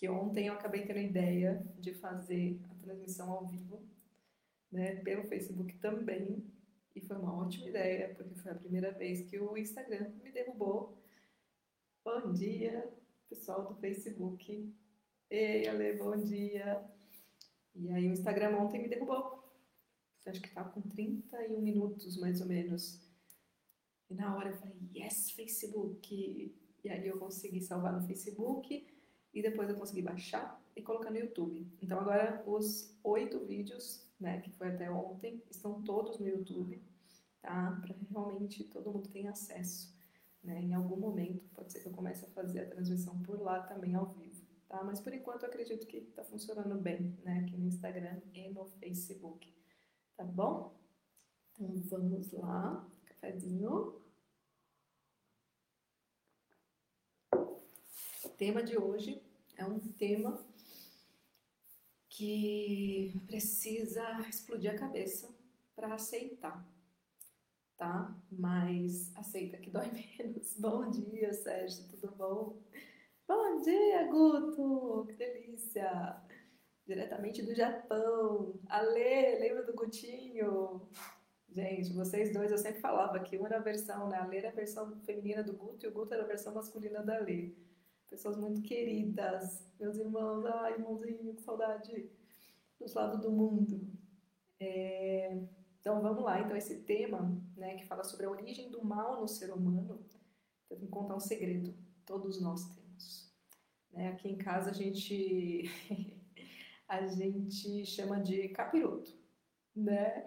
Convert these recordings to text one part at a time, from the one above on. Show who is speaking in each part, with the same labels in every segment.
Speaker 1: que ontem eu acabei tendo a ideia de fazer a transmissão ao vivo, né, pelo Facebook também, e foi uma ótima ideia, porque foi a primeira vez que o Instagram me derrubou. Bom dia, pessoal do Facebook. Ei, Ale, bom dia. E aí o Instagram ontem me derrubou. Acho que estava com 31 minutos, mais ou menos. E na hora eu falei, yes, Facebook. E aí eu consegui salvar no Facebook e depois eu consegui baixar e colocar no YouTube. Então agora os oito vídeos, né, que foi até ontem, estão todos no YouTube, tá? Para realmente todo mundo tenha acesso. Né? Em algum momento pode ser que eu comece a fazer a transmissão por lá também ao vivo, tá? Mas por enquanto eu acredito que está funcionando bem, né? Aqui no Instagram e no Facebook, tá bom? Então vamos lá, cafezinho. Tema de hoje é um tema que precisa explodir a cabeça para aceitar, tá? Mas aceita que dói menos. Bom dia, Sérgio, tudo bom? Bom dia, Guto! Que delícia! Diretamente do Japão. Ale, lembra do Gutinho? Gente, vocês dois, eu sempre falava que uma era a versão, né? A Lê era a versão feminina do Guto e o Guto era a versão masculina da Lê. Pessoas muito queridas, meus irmãos, ai, irmãozinho, que saudade dos lados do mundo. É... Então vamos lá, então esse tema, né, que fala sobre a origem do mal no ser humano, eu vou contar um segredo, todos nós temos. Né? Aqui em casa a gente a gente chama de capiroto, né?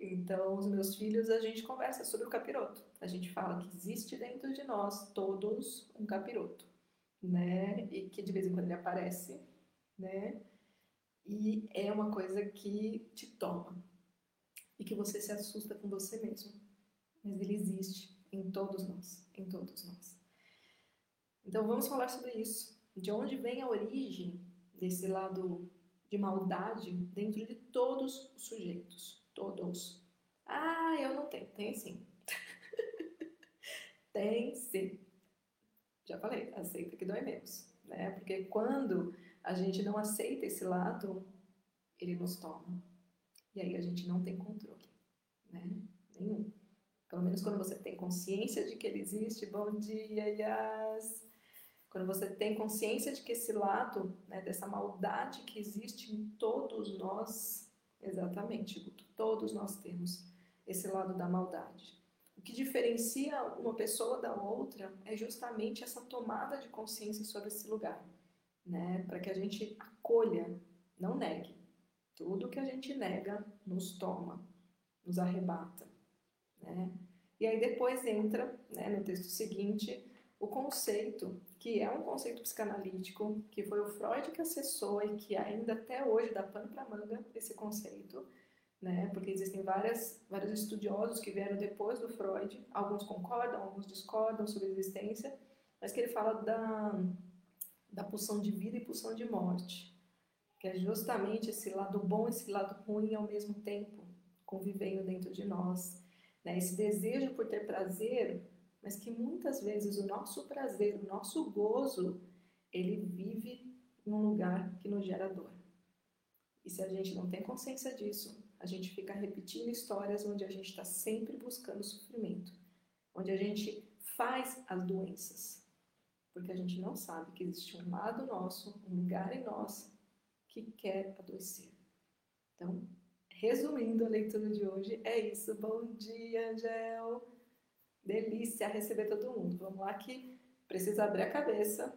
Speaker 1: Então, os meus filhos, a gente conversa sobre o capiroto. A gente fala que existe dentro de nós todos um capiroto, né? E que de vez em quando ele aparece, né? E é uma coisa que te toma. E que você se assusta com você mesmo. Mas ele existe em todos nós, em todos nós. Então, vamos falar sobre isso. De onde vem a origem desse lado de maldade dentro de todos os sujeitos? Todos. Ah, eu não tenho. Tem sim. tem sim. Já falei, aceita que dói menos. Né? Porque quando a gente não aceita esse lado, ele nos toma. E aí a gente não tem controle. Né? Nenhum. Pelo menos quando você tem consciência de que ele existe. Bom dia, Yas! Quando você tem consciência de que esse lado, né, dessa maldade que existe em todos nós, Exatamente. Todos nós temos esse lado da maldade. O que diferencia uma pessoa da outra é justamente essa tomada de consciência sobre esse lugar, né? Para que a gente acolha, não negue. Tudo que a gente nega nos toma, nos arrebata, né? E aí depois entra, né, no texto seguinte, o conceito, que é um conceito psicanalítico, que foi o Freud que acessou e que ainda até hoje dá pano para manga esse conceito, né? Porque existem várias, vários estudiosos que vieram depois do Freud, alguns concordam, alguns discordam sobre a existência, mas que ele fala da, da pulsão de vida e pulsão de morte, que é justamente esse lado bom e esse lado ruim ao mesmo tempo, convivendo dentro de nós. Né? Esse desejo por ter prazer mas que muitas vezes o nosso prazer, o nosso gozo, ele vive em um lugar que nos gera dor. E se a gente não tem consciência disso, a gente fica repetindo histórias onde a gente está sempre buscando sofrimento, onde a gente faz as doenças, porque a gente não sabe que existe um lado nosso, um lugar em nós que quer adoecer. Então, resumindo a leitura de hoje, é isso. Bom dia, Angel! delícia receber todo mundo. Vamos lá que precisa abrir a cabeça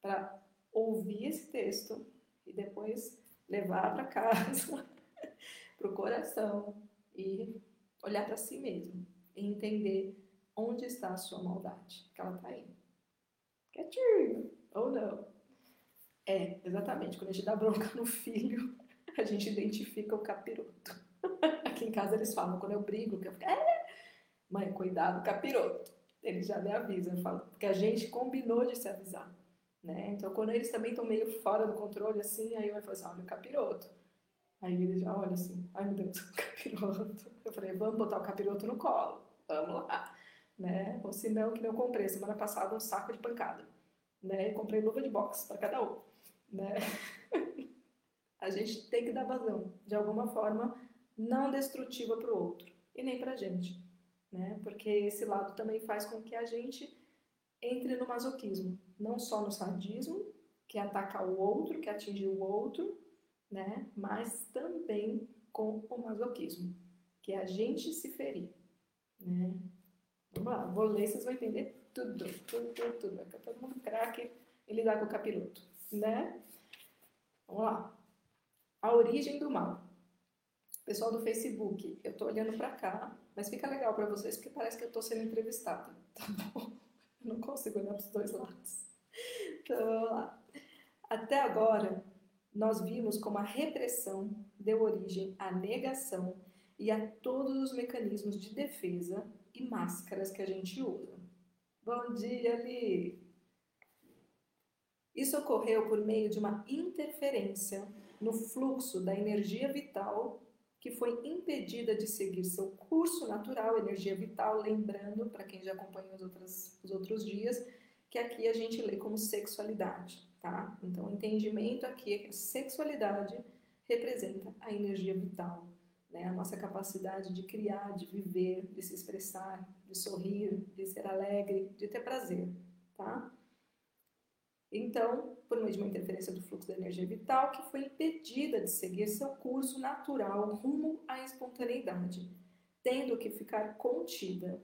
Speaker 1: para ouvir esse texto e depois levar para casa, para o coração e olhar para si mesmo e entender onde está a sua maldade, que ela está aí. Quietinho, ou não. É, exatamente. Quando a gente dá bronca no filho, a gente identifica o capiroto. Aqui em casa eles falam, quando eu brigo, que eu fico, é, Mãe, cuidado, capiroto. Ele já me avisa, eu falo, porque a gente combinou de se avisar. Né? Então, quando eles também estão meio fora do controle, assim, aí eu falo assim, olha o capiroto. Aí ele já olha assim, ai meu Deus, capiroto. Eu falei, vamos botar o capiroto no colo, vamos lá. Né? Ou senão, que eu comprei semana passada um saco de pancada. Né? Comprei luva de boxe para cada um. né? a gente tem que dar vazão, de alguma forma não destrutiva para o outro e nem para a gente, né? Porque esse lado também faz com que a gente entre no masoquismo, não só no sadismo, que ataca o outro, que atinge o outro, né? Mas também com o masoquismo, que é a gente se ferir, né? Vamos lá, vou ler, vocês vão entender tudo, tudo, tudo, tudo. Vai ficar todo mundo craque e lidar com o capiroto, né? Vamos lá. A origem do mal. Pessoal do Facebook, eu tô olhando para cá, mas fica legal para vocês porque parece que eu tô sendo entrevistada, tá bom? Eu não consigo olhar para os dois lados. Então, vamos lá. Até agora, nós vimos como a repressão deu origem à negação e a todos os mecanismos de defesa e máscaras que a gente usa. Bom dia, Li! Isso ocorreu por meio de uma interferência no fluxo da energia vital que foi impedida de seguir seu curso natural, energia vital, lembrando, para quem já acompanhou os, outros os outros dias, que aqui a gente lê como sexualidade, tá? Então, o entendimento aqui é que a sexualidade representa a energia vital, né? a nossa capacidade de criar, de viver, de se expressar, de sorrir, de ser alegre, de ter prazer, tá? Então, por meio de uma interferência do fluxo da energia vital, que foi impedida de seguir seu curso natural rumo à espontaneidade, tendo que ficar contida.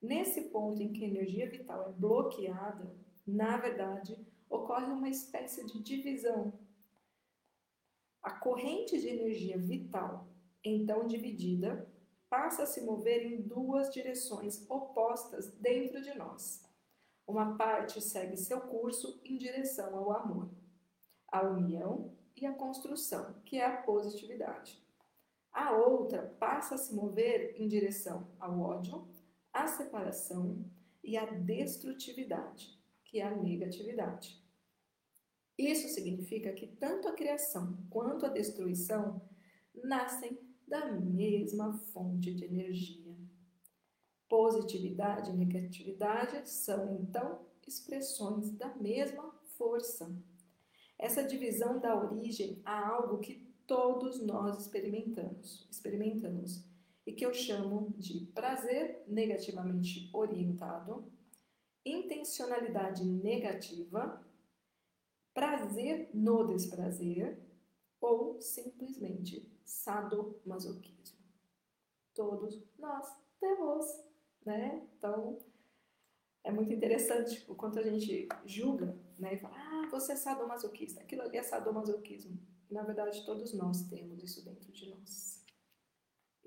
Speaker 1: Nesse ponto em que a energia vital é bloqueada, na verdade, ocorre uma espécie de divisão. A corrente de energia vital, então dividida, passa a se mover em duas direções opostas dentro de nós. Uma parte segue seu curso em direção ao amor, à união e à construção, que é a positividade. A outra passa a se mover em direção ao ódio, à separação e à destrutividade, que é a negatividade. Isso significa que tanto a criação quanto a destruição nascem da mesma fonte de energia. Positividade e negatividade são, então, expressões da mesma força. Essa divisão dá origem a algo que todos nós experimentamos, experimentamos e que eu chamo de prazer negativamente orientado, intencionalidade negativa, prazer no desprazer ou simplesmente sadomasoquismo. Todos nós temos né? Então, é muito interessante o quanto a gente julga, né? E fala, ah, você é sadomasoquista, aquilo ali é sadomasoquismo. Na verdade, todos nós temos isso dentro de nós.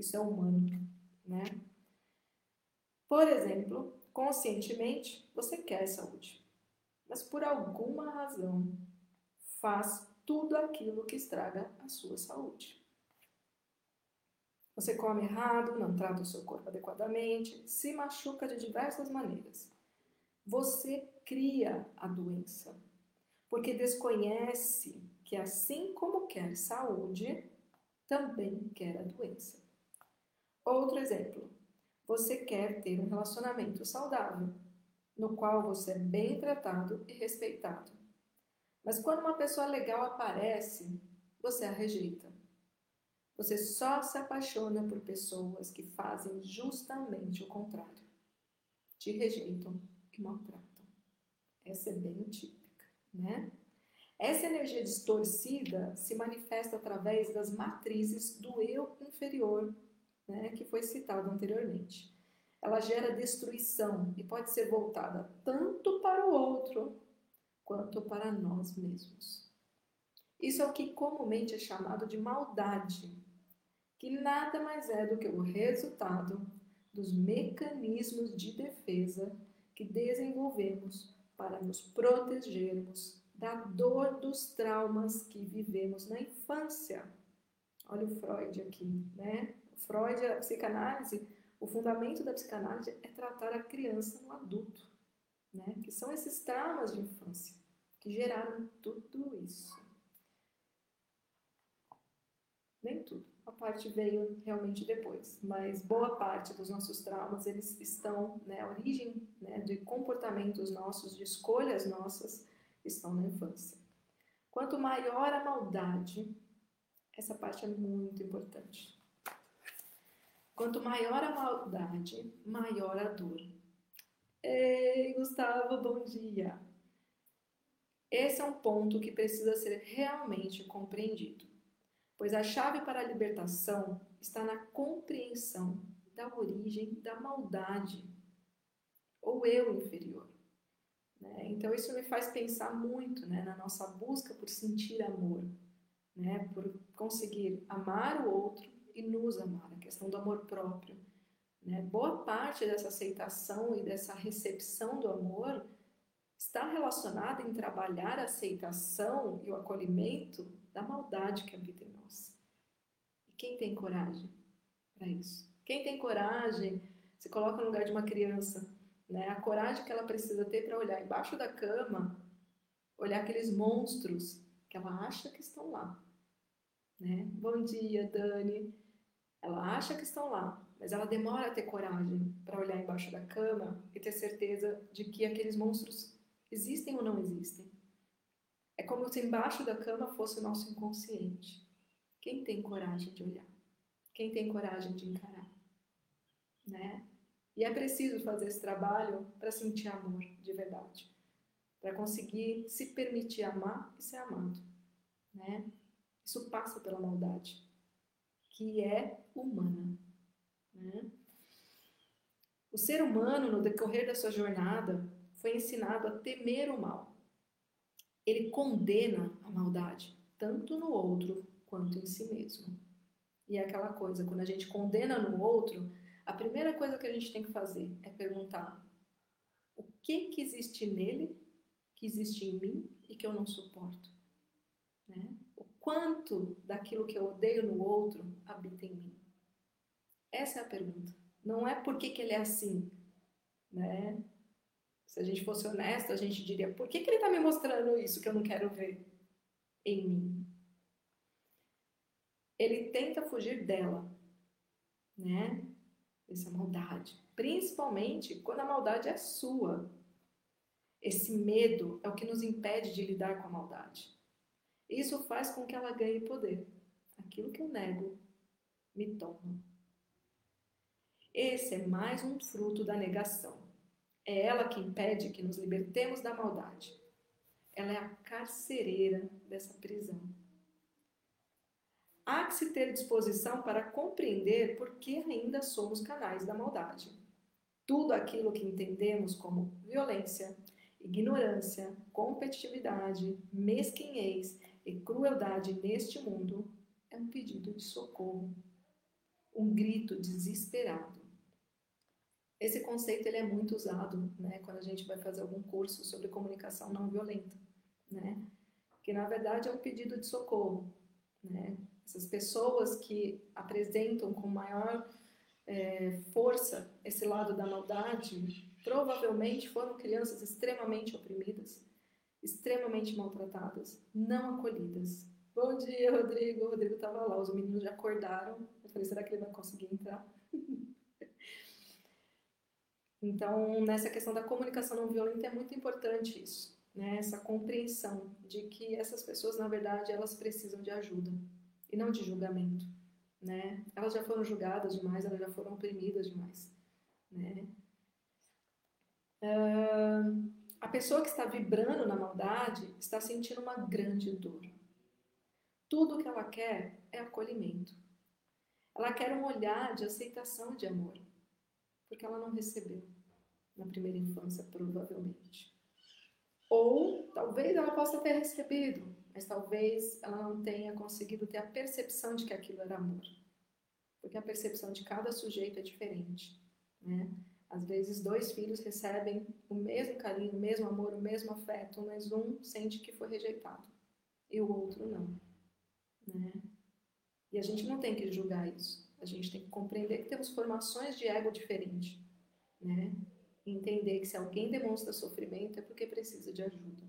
Speaker 1: Isso é humano, né? Por exemplo, conscientemente, você quer saúde, mas por alguma razão faz tudo aquilo que estraga a sua saúde. Você come errado, não trata o seu corpo adequadamente, se machuca de diversas maneiras. Você cria a doença, porque desconhece que, assim como quer saúde, também quer a doença. Outro exemplo: você quer ter um relacionamento saudável, no qual você é bem tratado e respeitado. Mas quando uma pessoa legal aparece, você a rejeita. Você só se apaixona por pessoas que fazem justamente o contrário. Te rejeitam e maltratam. Essa é bem típica, né? Essa energia distorcida se manifesta através das matrizes do eu inferior, né, que foi citado anteriormente. Ela gera destruição e pode ser voltada tanto para o outro quanto para nós mesmos. Isso é o que comumente é chamado de maldade, que nada mais é do que o resultado dos mecanismos de defesa que desenvolvemos para nos protegermos da dor dos traumas que vivemos na infância. Olha o Freud aqui, né? Freud, a psicanálise, o fundamento da psicanálise é tratar a criança no adulto, né? Que são esses traumas de infância que geraram tudo isso. Nem tudo a parte veio realmente depois, mas boa parte dos nossos traumas eles estão, né, a origem né, de comportamentos nossos, de escolhas nossas, estão na infância. Quanto maior a maldade, essa parte é muito importante. Quanto maior a maldade, maior a dor. Ei, Gustavo, bom dia! Esse é um ponto que precisa ser realmente compreendido, pois a chave para a libertação está na compreensão da origem da maldade, ou eu inferior. Né? Então, isso me faz pensar muito né, na nossa busca por sentir amor, né, por conseguir amar o outro e nos amar, questão do amor próprio. Né? Boa parte dessa aceitação e dessa recepção do amor está relacionada em trabalhar a aceitação e o acolhimento da maldade que habita em nós. E quem tem coragem para isso? Quem tem coragem se coloca no lugar de uma criança, né? A coragem que ela precisa ter para olhar embaixo da cama, olhar aqueles monstros que ela acha que estão lá, né? Bom dia, Dani. Ela acha que estão lá, mas ela demora a ter coragem para olhar embaixo da cama e ter certeza de que aqueles monstros existem ou não existem. É como se embaixo da cama fosse o nosso inconsciente. Quem tem coragem de olhar? Quem tem coragem de encarar? Né? E é preciso fazer esse trabalho para sentir amor de verdade, para conseguir se permitir amar e ser amado, né? Isso passa pela maldade, que é humana, né? O ser humano, no decorrer da sua jornada, foi ensinado a temer o mal. Ele condena a maldade, tanto no outro quanto em si mesmo. E é aquela coisa, quando a gente condena no outro, a primeira coisa que a gente tem que fazer é perguntar: o que que existe nele, que existe em mim e que eu não suporto? Né? Quanto daquilo que eu odeio no outro habita em mim? Essa é a pergunta. Não é por que, que ele é assim, né? Se a gente fosse honesto, a gente diria: por que, que ele está me mostrando isso que eu não quero ver em mim? Ele tenta fugir dela, né? Essa maldade. Principalmente quando a maldade é sua. Esse medo é o que nos impede de lidar com a maldade. Isso faz com que ela ganhe poder. Aquilo que eu nego me toma. Esse é mais um fruto da negação. É ela que impede que nos libertemos da maldade. Ela é a carcereira dessa prisão. Há que se ter disposição para compreender por que ainda somos canais da maldade. Tudo aquilo que entendemos como violência, ignorância, competitividade, mesquinhez e crueldade neste mundo é um pedido de socorro, um grito desesperado esse conceito ele é muito usado né, quando a gente vai fazer algum curso sobre comunicação não violenta, né? que na verdade é um pedido de socorro. Né? Essas pessoas que apresentam com maior é, força esse lado da maldade provavelmente foram crianças extremamente oprimidas, extremamente maltratadas, não acolhidas. Bom dia, Rodrigo. O Rodrigo estava lá, os meninos já acordaram. Eu falei, será que ele vai conseguir entrar? Então, nessa questão da comunicação não violenta é muito importante isso, né? Essa compreensão de que essas pessoas, na verdade, elas precisam de ajuda e não de julgamento, né? Elas já foram julgadas demais, elas já foram oprimidas demais, né? Uh, a pessoa que está vibrando na maldade está sentindo uma grande dor. Tudo que ela quer é acolhimento. Ela quer um olhar de aceitação de amor porque ela não recebeu na primeira infância, provavelmente. Ou talvez ela possa ter recebido, mas talvez ela não tenha conseguido ter a percepção de que aquilo era amor. Porque a percepção de cada sujeito é diferente, né? Às vezes, dois filhos recebem o mesmo carinho, o mesmo amor, o mesmo afeto, mas um sente que foi rejeitado e o outro não. Né? E a gente não tem que julgar isso. A gente tem que compreender que temos formações de ego diferentes, né? E entender que se alguém demonstra sofrimento é porque precisa de ajuda.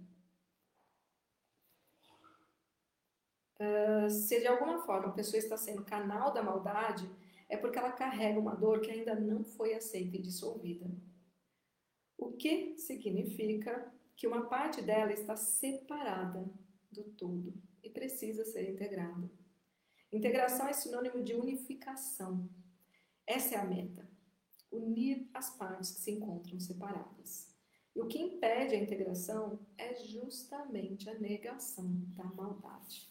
Speaker 1: Uh, se de alguma forma a pessoa está sendo canal da maldade, é porque ela carrega uma dor que ainda não foi aceita e dissolvida. O que significa que uma parte dela está separada do todo e precisa ser integrado. Integração é sinônimo de unificação. Essa é a meta: unir as partes que se encontram separadas. E o que impede a integração é justamente a negação da maldade.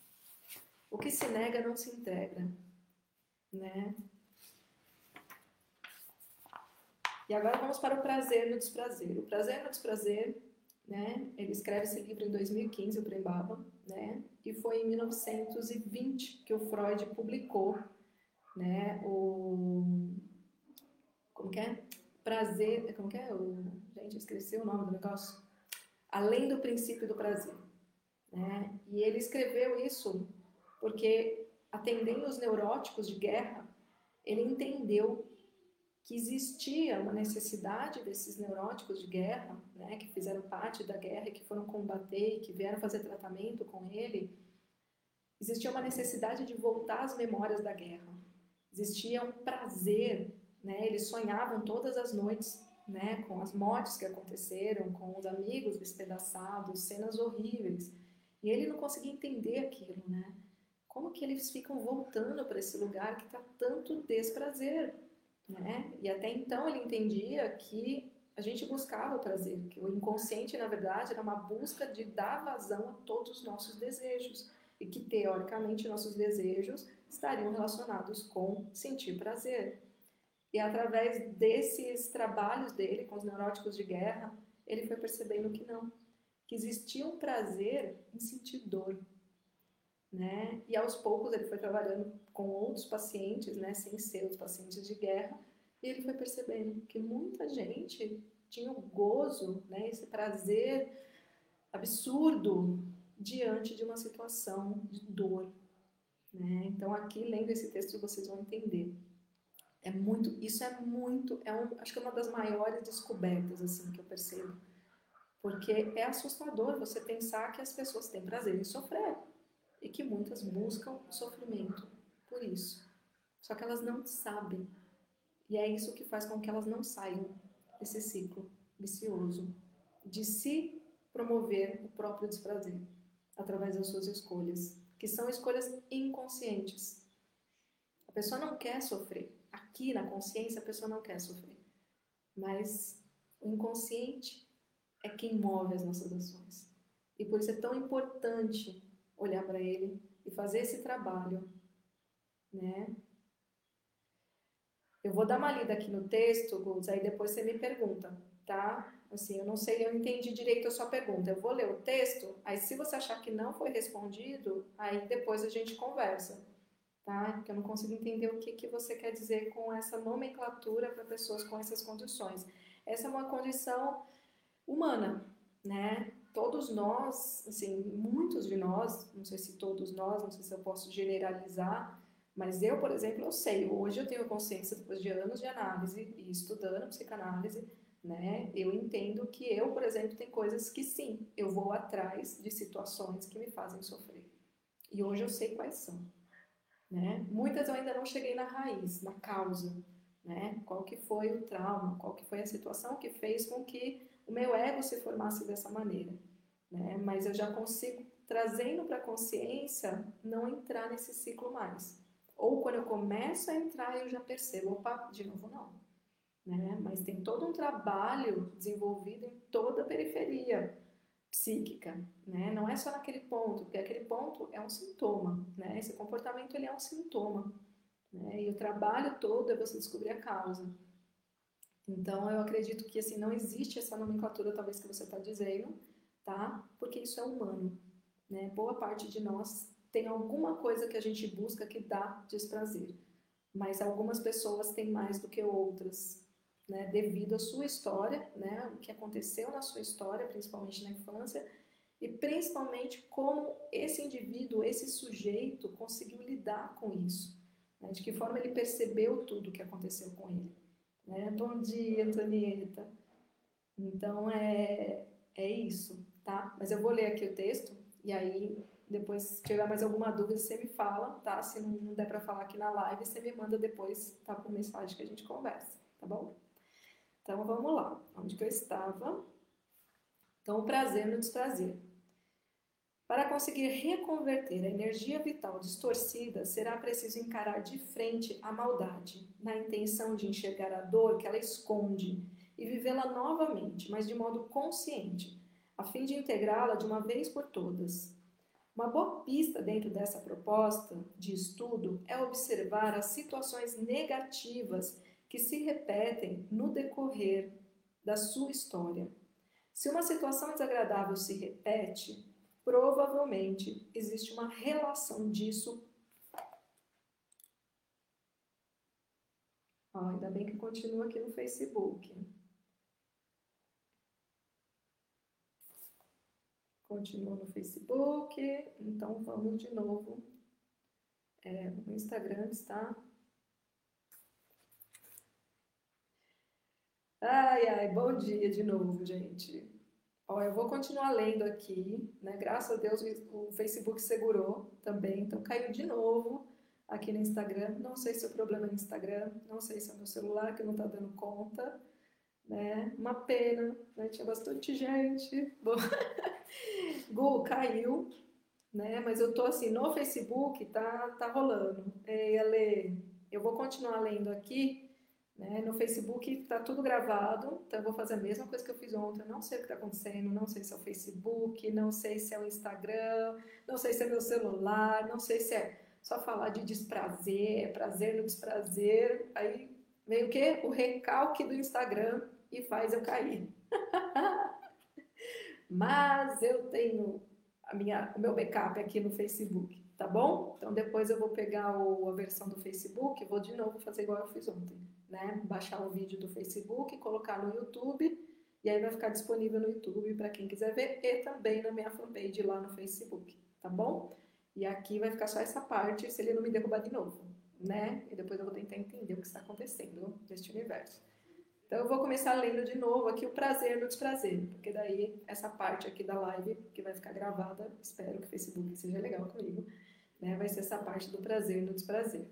Speaker 1: O que se nega não se integra, né? E agora vamos para o prazer no desprazer. O prazer no desprazer, né? Ele escreve esse livro em 2015, o Prembaba, né? E foi em 1920 que o Freud publicou, né? O como que é? Prazer, como que é? O, gente, esqueci o nome do negócio. Além do princípio do prazer, né? E ele escreveu isso porque atendendo os neuróticos de guerra, ele entendeu que existia uma necessidade desses neuróticos de guerra, né, que fizeram parte da guerra que foram combater que vieram fazer tratamento com ele, existia uma necessidade de voltar às memórias da guerra. Existia um prazer, né, eles sonhavam todas as noites, né, com as mortes que aconteceram, com os amigos despedaçados, cenas horríveis. E ele não conseguia entender aquilo, né? Como que eles ficam voltando para esse lugar que está tanto desprazer? Né? E até então ele entendia que a gente buscava o prazer, que o inconsciente, na verdade, era uma busca de dar vazão a todos os nossos desejos e que, teoricamente, nossos desejos estariam relacionados com sentir prazer. E através desses trabalhos dele com os neuróticos de guerra, ele foi percebendo que não, que existia um prazer em sentir dor, né? E aos poucos ele foi trabalhando com outros pacientes, né, sem ser os pacientes de guerra, e ele foi percebendo que muita gente tinha o gozo, né, esse prazer absurdo diante de uma situação de dor. Né? Então aqui lendo esse texto vocês vão entender. É muito, isso é muito, é um, acho que é uma das maiores descobertas assim que eu percebo, porque é assustador você pensar que as pessoas têm prazer em sofrer e que muitas buscam sofrimento por isso. Só que elas não sabem. E é isso que faz com que elas não saiam desse ciclo vicioso de se promover o próprio desprazer através das suas escolhas, que são escolhas inconscientes. A pessoa não quer sofrer. Aqui na consciência a pessoa não quer sofrer. Mas o inconsciente é quem move as nossas ações. E por isso é tão importante olhar para ele e fazer esse trabalho, né? Eu vou dar uma lida aqui no texto, Gus, aí depois você me pergunta, tá? Assim, eu não sei, eu entendi direito a sua pergunta. Eu vou ler o texto, aí se você achar que não foi respondido, aí depois a gente conversa, tá? Porque eu não consigo entender o que, que você quer dizer com essa nomenclatura para pessoas com essas condições. Essa é uma condição humana, né? Todos nós, assim, muitos de nós, não sei se todos nós, não sei se eu posso generalizar, mas eu, por exemplo, eu sei, hoje eu tenho consciência depois de anos de análise e estudando psicanálise, né? Eu entendo que eu, por exemplo, tem coisas que sim, eu vou atrás de situações que me fazem sofrer. E hoje eu sei quais são, né? Muitas eu ainda não cheguei na raiz, na causa, né? Qual que foi o trauma, qual que foi a situação que fez com que o meu ego se formasse dessa maneira. Né? Mas eu já consigo, trazendo para a consciência, não entrar nesse ciclo mais. Ou quando eu começo a entrar, eu já percebo, opa, de novo não. Né? Mas tem todo um trabalho desenvolvido em toda a periferia psíquica, né? Não é só naquele ponto, porque aquele ponto é um sintoma, né? Esse comportamento ele é um sintoma, né? E o trabalho todo é você descobrir a causa. Então, eu acredito que assim não existe essa nomenclatura, talvez que você está dizendo, tá? Porque isso é humano, né? Boa parte de nós tem alguma coisa que a gente busca que dá desprazer, mas algumas pessoas têm mais do que outras, né? Devido à sua história, né? O que aconteceu na sua história, principalmente na infância, e principalmente como esse indivíduo, esse sujeito conseguiu lidar com isso, né? de que forma ele percebeu tudo o que aconteceu com ele. Né? Bom dia, Antonieta. Então é, é isso, tá? Mas eu vou ler aqui o texto e aí depois, se tiver mais alguma dúvida, você me fala, tá? Se não der para falar aqui na live, você me manda depois, tá? Por mensagem que a gente conversa, tá bom? Então vamos lá, onde que eu estava? Então, o prazer no desprazer. Para conseguir reconverter a energia vital distorcida, será preciso encarar de frente a maldade, na intenção de enxergar a dor que ela esconde e vivê-la novamente, mas de modo consciente, a fim de integrá-la de uma vez por todas. Uma boa pista dentro dessa proposta de estudo é observar as situações negativas que se repetem no decorrer da sua história. Se uma situação desagradável se repete, provavelmente existe uma relação disso. Oh, ainda bem que continua aqui no Facebook. Continua no Facebook, então vamos de novo. É, no Instagram está. Ai, ai, bom dia de novo, gente. Ó, eu vou continuar lendo aqui, né? Graças a Deus o Facebook segurou também, então caiu de novo aqui no Instagram. Não sei se o problema é no Instagram, não sei se é meu celular que não tá dando conta, né? Uma pena, né? Tinha bastante gente. Bom, Gu, caiu, né? Mas eu tô assim, no Facebook tá, tá rolando. É, Ale, eu vou continuar lendo aqui né? No Facebook está tudo gravado, então eu vou fazer a mesma coisa que eu fiz ontem. Eu não sei o que está acontecendo, não sei se é o Facebook, não sei se é o Instagram, não sei se é meu celular, não sei se é só falar de desprazer, é prazer no desprazer. Aí vem o quê? O recalque do Instagram e faz eu cair. Mas eu tenho a minha, o meu backup aqui no Facebook, tá bom? Então depois eu vou pegar o, a versão do Facebook e vou de novo fazer igual eu fiz ontem né? Baixar o vídeo do Facebook, colocar no YouTube e aí vai ficar disponível no YouTube para quem quiser ver e também na minha fanpage lá no Facebook, tá bom? E aqui vai ficar só essa parte se ele não me derrubar de novo, né? E depois eu vou tentar entender o que está acontecendo neste universo. Então eu vou começar lendo de novo aqui o prazer no desprazer, porque daí essa parte aqui da live que vai ficar gravada, espero que o Facebook seja legal comigo, né? Vai ser essa parte do prazer no desprazer.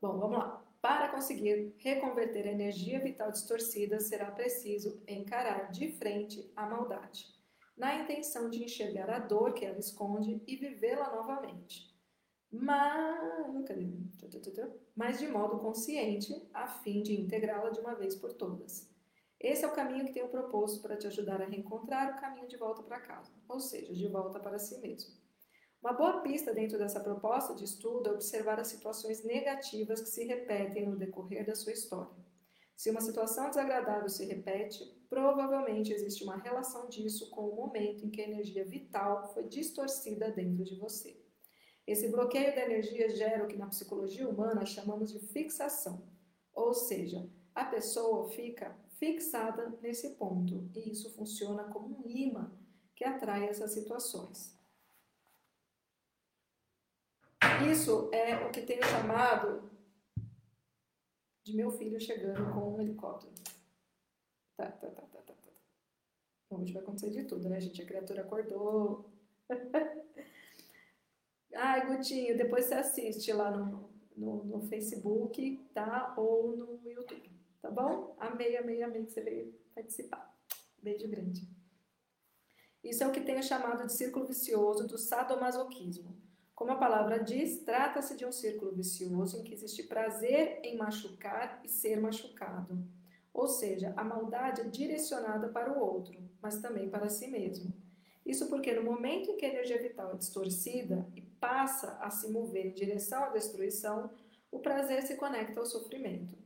Speaker 1: Bom, vamos lá. Para conseguir reconverter a energia vital distorcida, será preciso encarar de frente a maldade, na intenção de enxergar a dor que ela esconde e vivê-la novamente. Mas, de modo consciente, a fim de integrá-la de uma vez por todas. Esse é o caminho que tenho proposto para te ajudar a reencontrar o caminho de volta para casa, ou seja, de volta para si mesmo. Uma boa pista dentro dessa proposta de estudo é observar as situações negativas que se repetem no decorrer da sua história. Se uma situação desagradável se repete, provavelmente existe uma relação disso com o momento em que a energia vital foi distorcida dentro de você. Esse bloqueio da energia gera o que na psicologia humana chamamos de fixação, ou seja, a pessoa fica fixada nesse ponto e isso funciona como um imã que atrai essas situações. Isso é o que tenho chamado de meu filho chegando com um helicóptero. Tá, tá, tá, tá, tá, tá. Hoje vai acontecer de tudo, né, gente? A criatura acordou. Ai, Gutinho, depois você assiste lá no, no, no, Facebook, tá? Ou no YouTube, tá bom? Amei, amei, amei que você veio participar. Beijo grande. Isso é o que tenho chamado de círculo vicioso do sadomasoquismo. Como a palavra diz, trata-se de um círculo vicioso em que existe prazer em machucar e ser machucado. Ou seja, a maldade é direcionada para o outro, mas também para si mesmo. Isso porque no momento em que a energia vital é distorcida e passa a se mover em direção à destruição, o prazer se conecta ao sofrimento.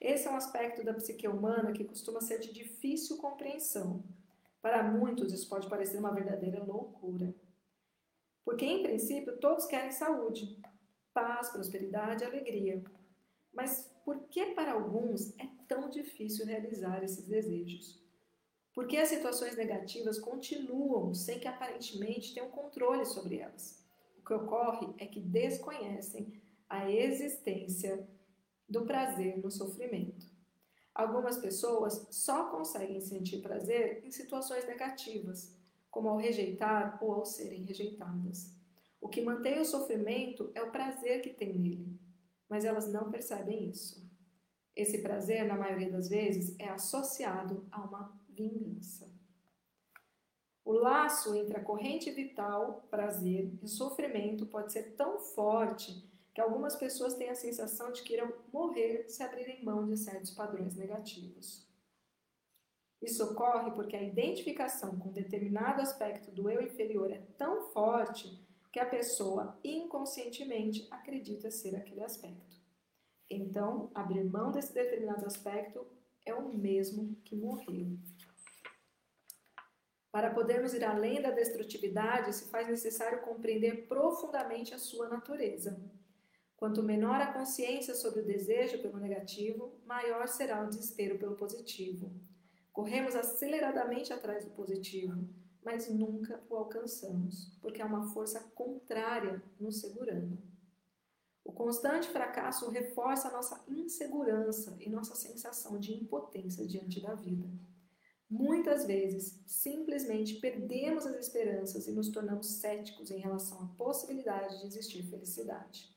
Speaker 1: Esse é um aspecto da psique humana que costuma ser de difícil compreensão. Para muitos, isso pode parecer uma verdadeira loucura. Porque, em princípio, todos querem saúde, paz, prosperidade alegria. Mas por que para alguns é tão difícil realizar esses desejos? Porque as situações negativas continuam sem que aparentemente tenham controle sobre elas. O que ocorre é que desconhecem a existência do prazer no sofrimento. Algumas pessoas só conseguem sentir prazer em situações negativas, como ao rejeitar ou ao serem rejeitadas. O que mantém o sofrimento é o prazer que tem nele, mas elas não percebem isso. Esse prazer, na maioria das vezes, é associado a uma vingança. O laço entre a corrente vital, prazer e sofrimento pode ser tão forte que algumas pessoas têm a sensação de que irão morrer se abrirem mão de certos padrões negativos. Isso ocorre porque a identificação com determinado aspecto do eu inferior é tão forte que a pessoa inconscientemente acredita ser aquele aspecto. Então, abrir mão desse determinado aspecto é o mesmo que morrer. Para podermos ir além da destrutividade, se faz necessário compreender profundamente a sua natureza. Quanto menor a consciência sobre o desejo pelo negativo, maior será o desespero pelo positivo. Corremos aceleradamente atrás do positivo, mas nunca o alcançamos, porque há uma força contrária nos segurando. O constante fracasso reforça a nossa insegurança e nossa sensação de impotência diante da vida. Muitas vezes, simplesmente perdemos as esperanças e nos tornamos céticos em relação à possibilidade de existir felicidade.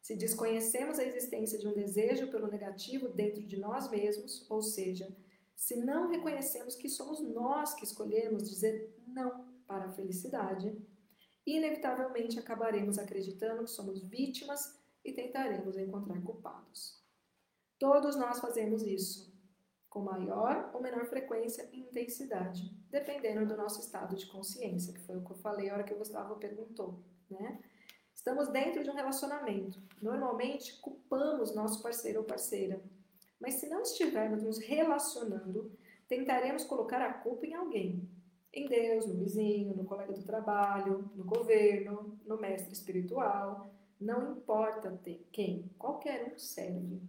Speaker 1: Se desconhecemos a existência de um desejo pelo negativo dentro de nós mesmos, ou seja, se não reconhecemos que somos nós que escolhemos dizer não para a felicidade, inevitavelmente acabaremos acreditando que somos vítimas e tentaremos encontrar culpados. Todos nós fazemos isso, com maior ou menor frequência e intensidade, dependendo do nosso estado de consciência, que foi o que eu falei a hora que o Gustavo perguntou, né? Estamos dentro de um relacionamento. Normalmente culpamos nosso parceiro ou parceira. Mas se não estivermos nos relacionando, tentaremos colocar a culpa em alguém, em Deus, no vizinho, no colega do trabalho, no governo, no mestre espiritual. Não importa quem, qualquer um serve.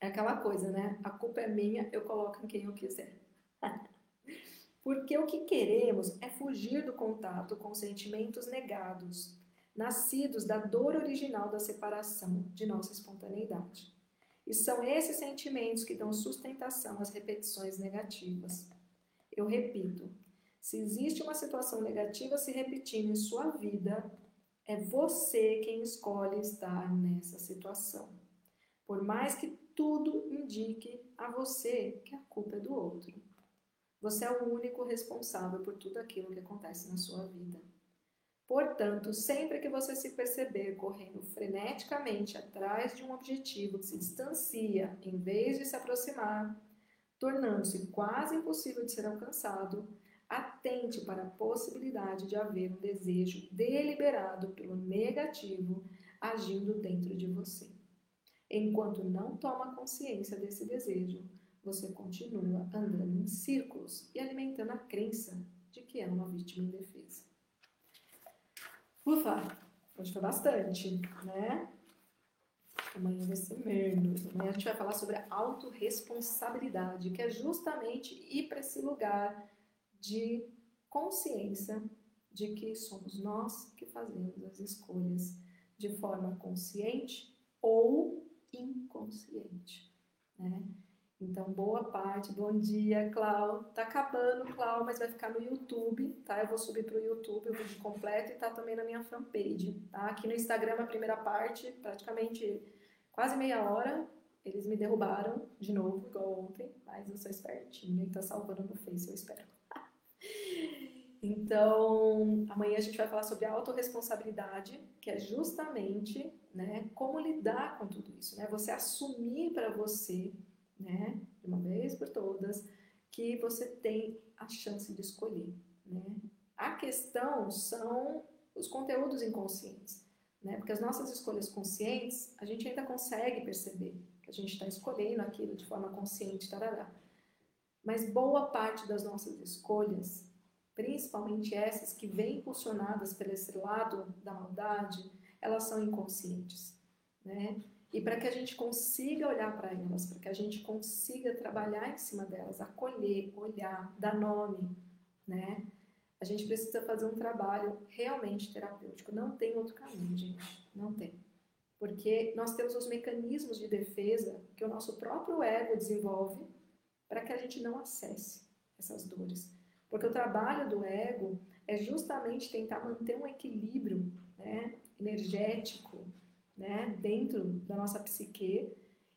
Speaker 1: É aquela coisa, né? A culpa é minha, eu coloco em quem eu quiser. Porque o que queremos é fugir do contato com sentimentos negados, nascidos da dor original da separação de nossa espontaneidade. E são esses sentimentos que dão sustentação às repetições negativas. Eu repito, se existe uma situação negativa se repetindo em sua vida, é você quem escolhe estar nessa situação. Por mais que tudo indique a você que a culpa é do outro. Você é o único responsável por tudo aquilo que acontece na sua vida. Portanto, sempre que você se perceber correndo freneticamente atrás de um objetivo que se distancia em vez de se aproximar, tornando-se quase impossível de ser alcançado, atente para a possibilidade de haver um desejo deliberado pelo negativo agindo dentro de você. Enquanto não toma consciência desse desejo, você continua andando em círculos e alimentando a crença de que é uma vítima indefesa. Ufa, hoje foi bastante, né? Amanhã vai ser menos. Amanhã a gente vai falar sobre a autorresponsabilidade, que é justamente ir para esse lugar de consciência de que somos nós que fazemos as escolhas de forma consciente ou inconsciente, né? Então, boa parte, bom dia, Clau. Tá acabando, Clau, mas vai ficar no YouTube, tá? Eu vou subir pro YouTube o vídeo completo e tá também na minha fanpage, tá? Aqui no Instagram, a primeira parte, praticamente quase meia hora, eles me derrubaram de novo, igual ontem, mas eu sou espertinha e tá salvando no Face, eu espero. Então, amanhã a gente vai falar sobre a autorresponsabilidade, que é justamente né, como lidar com tudo isso. Né? Você assumir para você, né, de uma vez por todas, que você tem a chance de escolher. Né? A questão são os conteúdos inconscientes. Né? Porque as nossas escolhas conscientes, a gente ainda consegue perceber que a gente está escolhendo aquilo de forma consciente, tarará. Mas boa parte das nossas escolhas principalmente essas que vêm impulsionadas por esse lado da maldade, elas são inconscientes, né? E para que a gente consiga olhar para elas, para que a gente consiga trabalhar em cima delas, acolher, olhar, dar nome, né? A gente precisa fazer um trabalho realmente terapêutico. Não tem outro caminho, gente. Não tem. Porque nós temos os mecanismos de defesa que o nosso próprio ego desenvolve para que a gente não acesse essas dores. Porque o trabalho do ego é justamente tentar manter um equilíbrio né, energético né, dentro da nossa psique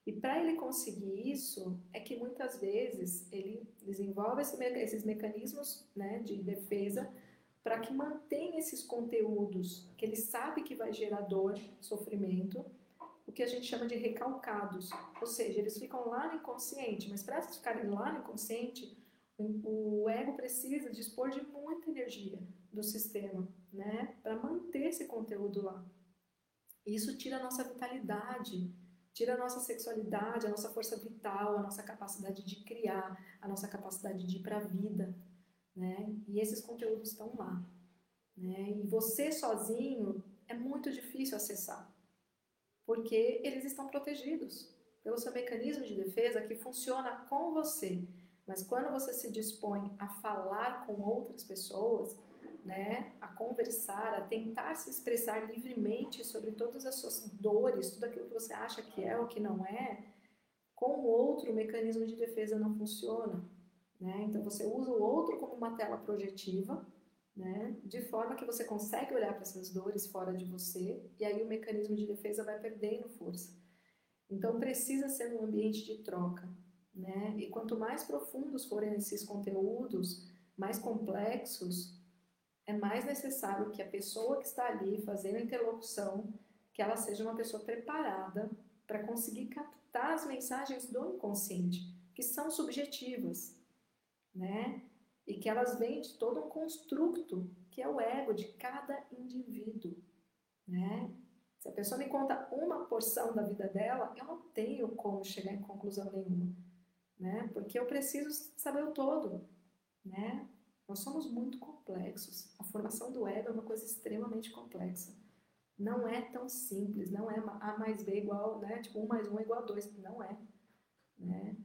Speaker 1: E para ele conseguir isso, é que muitas vezes ele desenvolve esses mecanismos né, de defesa para que mantenha esses conteúdos que ele sabe que vai gerar dor, sofrimento, o que a gente chama de recalcados. Ou seja, eles ficam lá no inconsciente, mas para eles ficarem lá no inconsciente, o ego precisa dispor de muita energia do sistema, né, para manter esse conteúdo lá. Isso tira a nossa vitalidade, tira a nossa sexualidade, a nossa força vital, a nossa capacidade de criar, a nossa capacidade de ir para a vida, né? E esses conteúdos estão lá, né? E você sozinho é muito difícil acessar, porque eles estão protegidos pelo seu mecanismo de defesa que funciona com você. Mas quando você se dispõe a falar com outras pessoas, né, a conversar, a tentar se expressar livremente sobre todas as suas dores, tudo aquilo que você acha que é ou que não é, com o outro, o mecanismo de defesa não funciona. Né? Então você usa o outro como uma tela projetiva, né? de forma que você consegue olhar para essas dores fora de você, e aí o mecanismo de defesa vai perdendo força. Então precisa ser um ambiente de troca. Né? E quanto mais profundos forem esses conteúdos, mais complexos, é mais necessário que a pessoa que está ali fazendo interlocução, que ela seja uma pessoa preparada para conseguir captar as mensagens do inconsciente, que são subjetivas, né? E que elas vêm de todo um construto que é o ego de cada indivíduo, né? Se a pessoa me conta uma porção da vida dela, eu não tenho como chegar em conclusão nenhuma, né? Porque eu preciso saber o todo, né? Nós somos muito complexos. A formação do ego é uma coisa extremamente complexa. Não é tão simples, não é A mais B igual, né? Tipo, 1 mais 1 é igual a 2. Não é. Né?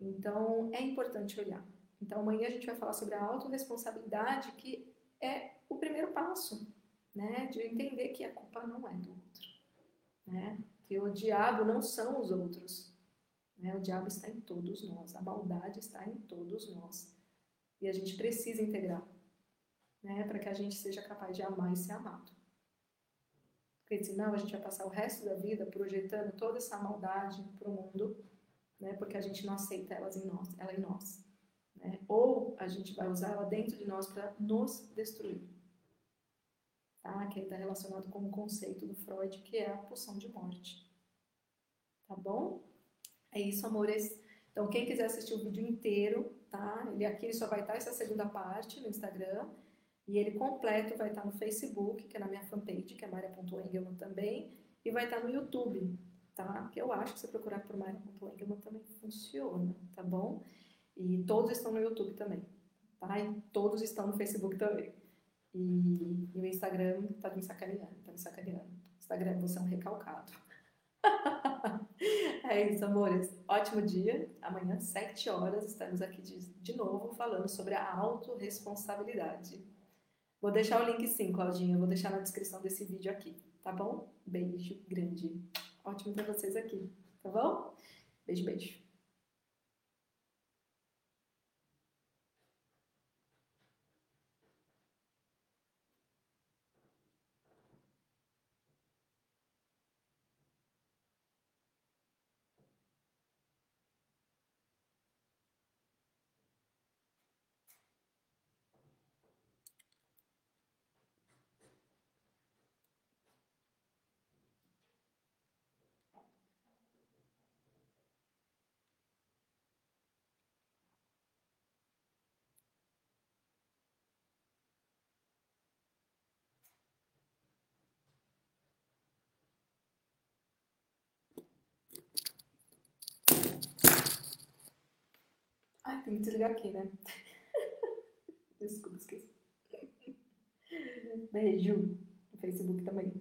Speaker 1: Então, é importante olhar. Então, amanhã a gente vai falar sobre a autorresponsabilidade, que é o primeiro passo, né? De entender que a culpa não é do outro, né? Que o diabo não são os outros, né? O diabo está em todos nós, a maldade está em todos nós. E a gente precisa integrar, né, para que a gente seja capaz de amar e ser amado. Porque senão a gente vai passar o resto da vida projetando toda essa maldade para o mundo, né, porque a gente não aceita elas em nós, ela em nós. Né? Ou a gente vai usar ela dentro de nós para nos destruir. Tá? Que está relacionado com o conceito do Freud, que é a pulsão de morte. Tá bom? É isso, amores. Então, quem quiser assistir o vídeo inteiro, tá? Ele aqui só vai estar essa segunda parte no Instagram. E ele completo vai estar no Facebook, que é na minha fanpage, que é maria.engelman também. E vai estar no YouTube, tá? Que eu acho que se procurar por maria.engelman também funciona, tá bom? E todos estão no YouTube também, tá? E todos estão no Facebook também. E, e o Instagram tá me sacaneando, tá me sacaneando. Instagram, você é um recalcado. é isso, amores. Ótimo dia. Amanhã, 7 horas, estamos aqui de, de novo falando sobre a autorresponsabilidade. Vou deixar o link sim, Claudinha. Vou deixar na descrição desse vídeo aqui, tá bom? Beijo grande. Ótimo ter vocês aqui, tá bom? Beijo, beijo. Ai, tem que desligar aqui, né? Desculpa, esqueci. Beijo. No Facebook também.